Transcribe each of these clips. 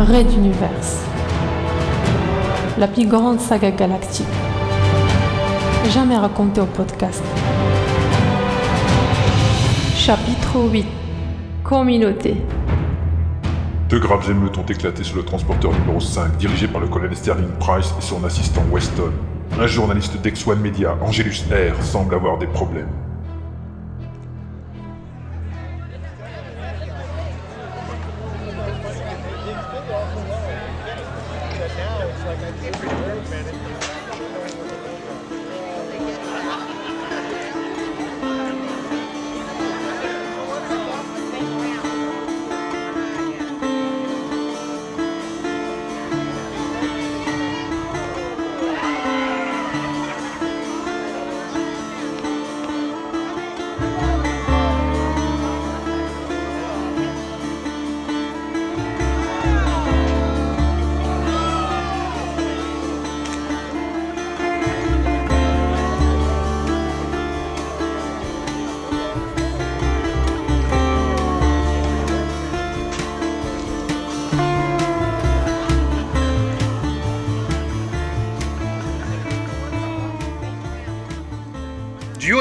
Red Universe. La plus grande saga galactique. Jamais racontée au podcast. Chapitre 8. Communauté. Deux graves émeutes ont éclaté sur le transporteur numéro 5, dirigé par le colonel Sterling Price et son assistant Weston. Un journaliste d'Ex-One Media, Angelus R, semble avoir des problèmes. Du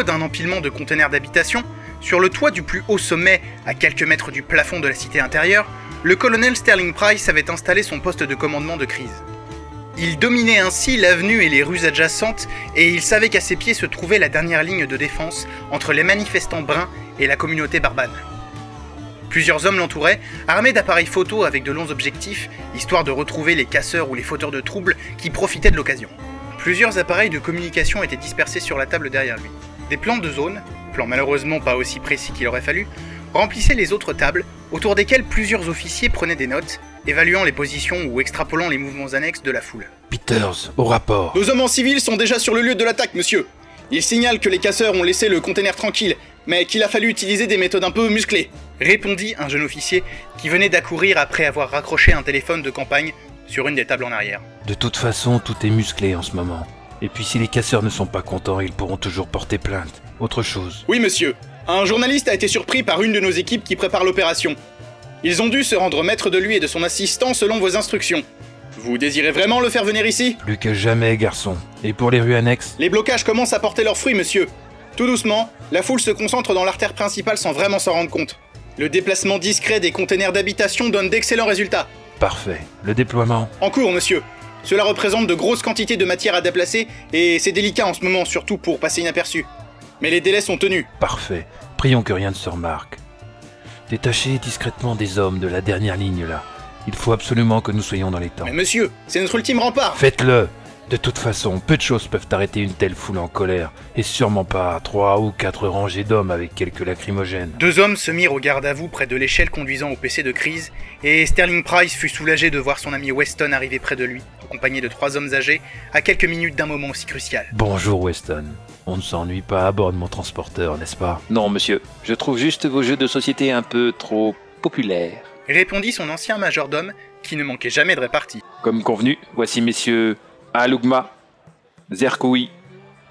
d'un empilement de conteneurs d'habitation, sur le toit du plus haut sommet, à quelques mètres du plafond de la cité intérieure, le colonel Sterling Price avait installé son poste de commandement de crise. Il dominait ainsi l'avenue et les rues adjacentes, et il savait qu'à ses pieds se trouvait la dernière ligne de défense entre les manifestants bruns et la communauté barbane. Plusieurs hommes l'entouraient, armés d'appareils photo avec de longs objectifs, histoire de retrouver les casseurs ou les fauteurs de troubles qui profitaient de l'occasion. Plusieurs appareils de communication étaient dispersés sur la table derrière lui. Des plans de zone, plans malheureusement pas aussi précis qu'il aurait fallu, remplissaient les autres tables, autour desquelles plusieurs officiers prenaient des notes, évaluant les positions ou extrapolant les mouvements annexes de la foule. Peters, au rapport. Nos hommes en civil sont déjà sur le lieu de l'attaque, monsieur. Ils signalent que les casseurs ont laissé le conteneur tranquille, mais qu'il a fallu utiliser des méthodes un peu musclées. Répondit un jeune officier qui venait d'accourir après avoir raccroché un téléphone de campagne sur une des tables en arrière. De toute façon, tout est musclé en ce moment. Et puis si les casseurs ne sont pas contents, ils pourront toujours porter plainte. Autre chose. Oui, monsieur. Un journaliste a été surpris par une de nos équipes qui prépare l'opération. Ils ont dû se rendre maître de lui et de son assistant selon vos instructions. Vous désirez vraiment le faire venir ici? Plus que jamais, garçon. Et pour les rues annexes? Les blocages commencent à porter leurs fruits, monsieur. Tout doucement, la foule se concentre dans l'artère principale sans vraiment s'en rendre compte. Le déplacement discret des containers d'habitation donne d'excellents résultats. Parfait. Le déploiement? En cours, monsieur. Cela représente de grosses quantités de matière à déplacer et c'est délicat en ce moment, surtout pour passer inaperçu. Mais les délais sont tenus. Parfait. Prions que rien ne se remarque. Détachez discrètement des hommes de la dernière ligne là. Il faut absolument que nous soyons dans les temps. Mais monsieur, c'est notre ultime rempart. Faites-le De toute façon, peu de choses peuvent arrêter une telle foule en colère, et sûrement pas trois ou quatre rangées d'hommes avec quelques lacrymogènes. Deux hommes se mirent au garde à vous près de l'échelle conduisant au PC de crise, et Sterling Price fut soulagé de voir son ami Weston arriver près de lui, accompagné de trois hommes âgés, à quelques minutes d'un moment aussi crucial. Bonjour Weston. On ne s'ennuie pas à bord de mon transporteur, n'est-ce pas? Non, monsieur. Je trouve juste vos jeux de société un peu trop populaires. Répondit son ancien majordome, qui ne manquait jamais de répartie. Comme convenu, voici messieurs Alugma, Zerkoui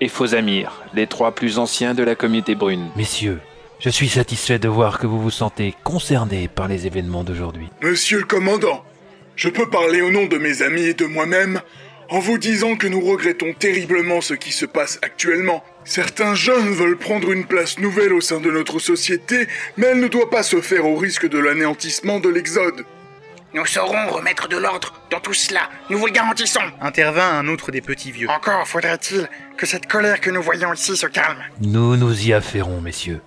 et Fosamir, les trois plus anciens de la communauté brune. Messieurs, je suis satisfait de voir que vous vous sentez concernés par les événements d'aujourd'hui. Monsieur le commandant, je peux parler au nom de mes amis et de moi-même en vous disant que nous regrettons terriblement ce qui se passe actuellement. Certains jeunes veulent prendre une place nouvelle au sein de notre société, mais elle ne doit pas se faire au risque de l'anéantissement de l'Exode. Nous saurons remettre de l'ordre dans tout cela, nous vous le garantissons. Intervint un autre des petits vieux. Encore faudrait-il que cette colère que nous voyons ici se calme. Nous nous y affairons, messieurs.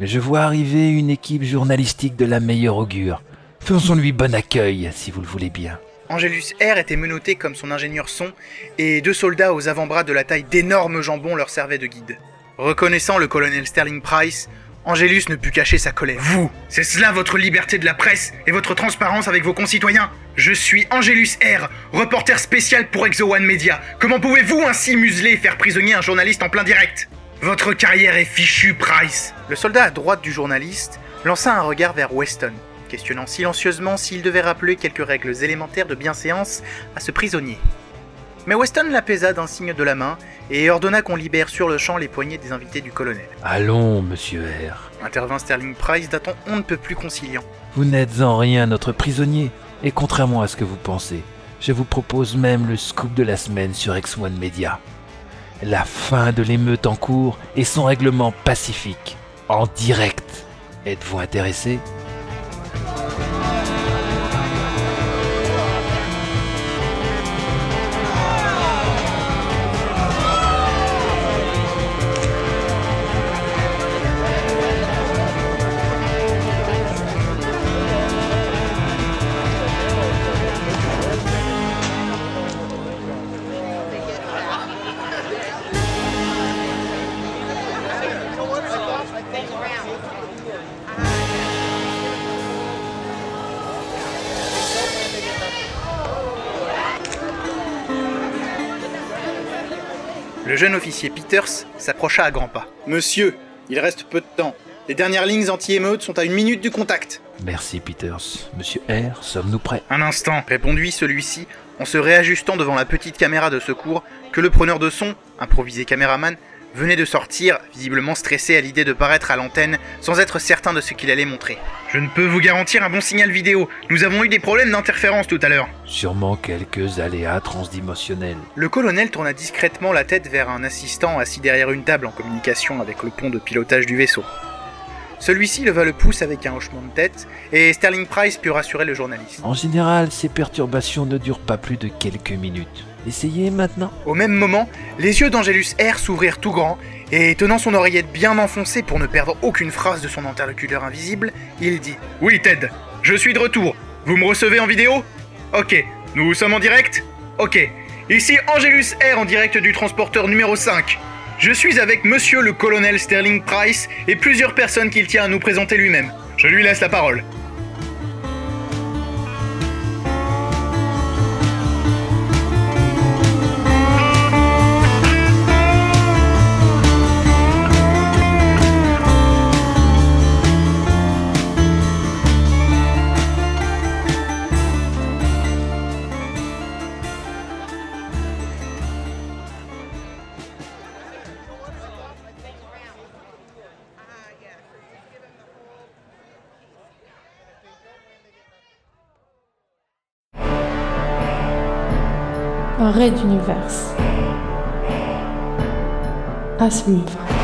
Mais je vois arriver une équipe journalistique de la meilleure augure. Faisons-lui bon accueil, si vous le voulez bien. Angelus R était menotté comme son ingénieur son, et deux soldats aux avant-bras de la taille d'énormes jambons leur servaient de guide. Reconnaissant le colonel Sterling Price, Angelus ne put cacher sa colère. Vous, c'est cela votre liberté de la presse et votre transparence avec vos concitoyens? Je suis Angelus R, reporter spécial pour Exo One Media. Comment pouvez-vous ainsi museler et faire prisonnier un journaliste en plein direct? Votre carrière est fichue, Price Le soldat à droite du journaliste lança un regard vers Weston, questionnant silencieusement s'il devait rappeler quelques règles élémentaires de bienséance à ce prisonnier. Mais Weston l'apaisa d'un signe de la main et ordonna qu'on libère sur le champ les poignets des invités du colonel. Allons, monsieur R. Intervint Sterling Price d'un ton on ne peut plus conciliant. Vous n'êtes en rien notre prisonnier. Et contrairement à ce que vous pensez, je vous propose même le scoop de la semaine sur X1 Media. La fin de l'émeute en cours et son règlement pacifique, en direct. Êtes-vous intéressé? Le jeune officier Peters s'approcha à grands pas. Monsieur, il reste peu de temps. Les dernières lignes anti-émeutes sont à une minute du contact. Merci Peters. Monsieur R, sommes-nous prêts? Un instant, répondit celui-ci en se réajustant devant la petite caméra de secours que le preneur de son, improvisé caméraman, venait de sortir, visiblement stressé à l'idée de paraître à l'antenne sans être certain de ce qu'il allait montrer. Je ne peux vous garantir un bon signal vidéo. Nous avons eu des problèmes d'interférence tout à l'heure. Sûrement quelques aléas transdimensionnels. Le colonel tourna discrètement la tête vers un assistant assis derrière une table en communication avec le pont de pilotage du vaisseau. Celui-ci leva le pouce avec un hochement de tête et Sterling Price put rassurer le journaliste. En général, ces perturbations ne durent pas plus de quelques minutes. Essayez maintenant. Au même moment, les yeux d'Angelus R s'ouvrirent tout grands et, tenant son oreillette bien enfoncée pour ne perdre aucune phrase de son interlocuteur invisible, il dit Oui, Ted, je suis de retour. Vous me recevez en vidéo? Ok. Nous sommes en direct? Ok. Ici Angelus R en direct du transporteur numéro 5. Je suis avec monsieur le colonel Sterling Price et plusieurs personnes qu'il tient à nous présenter lui-même. Je lui laisse la parole. Un raid d'univers. À suivre.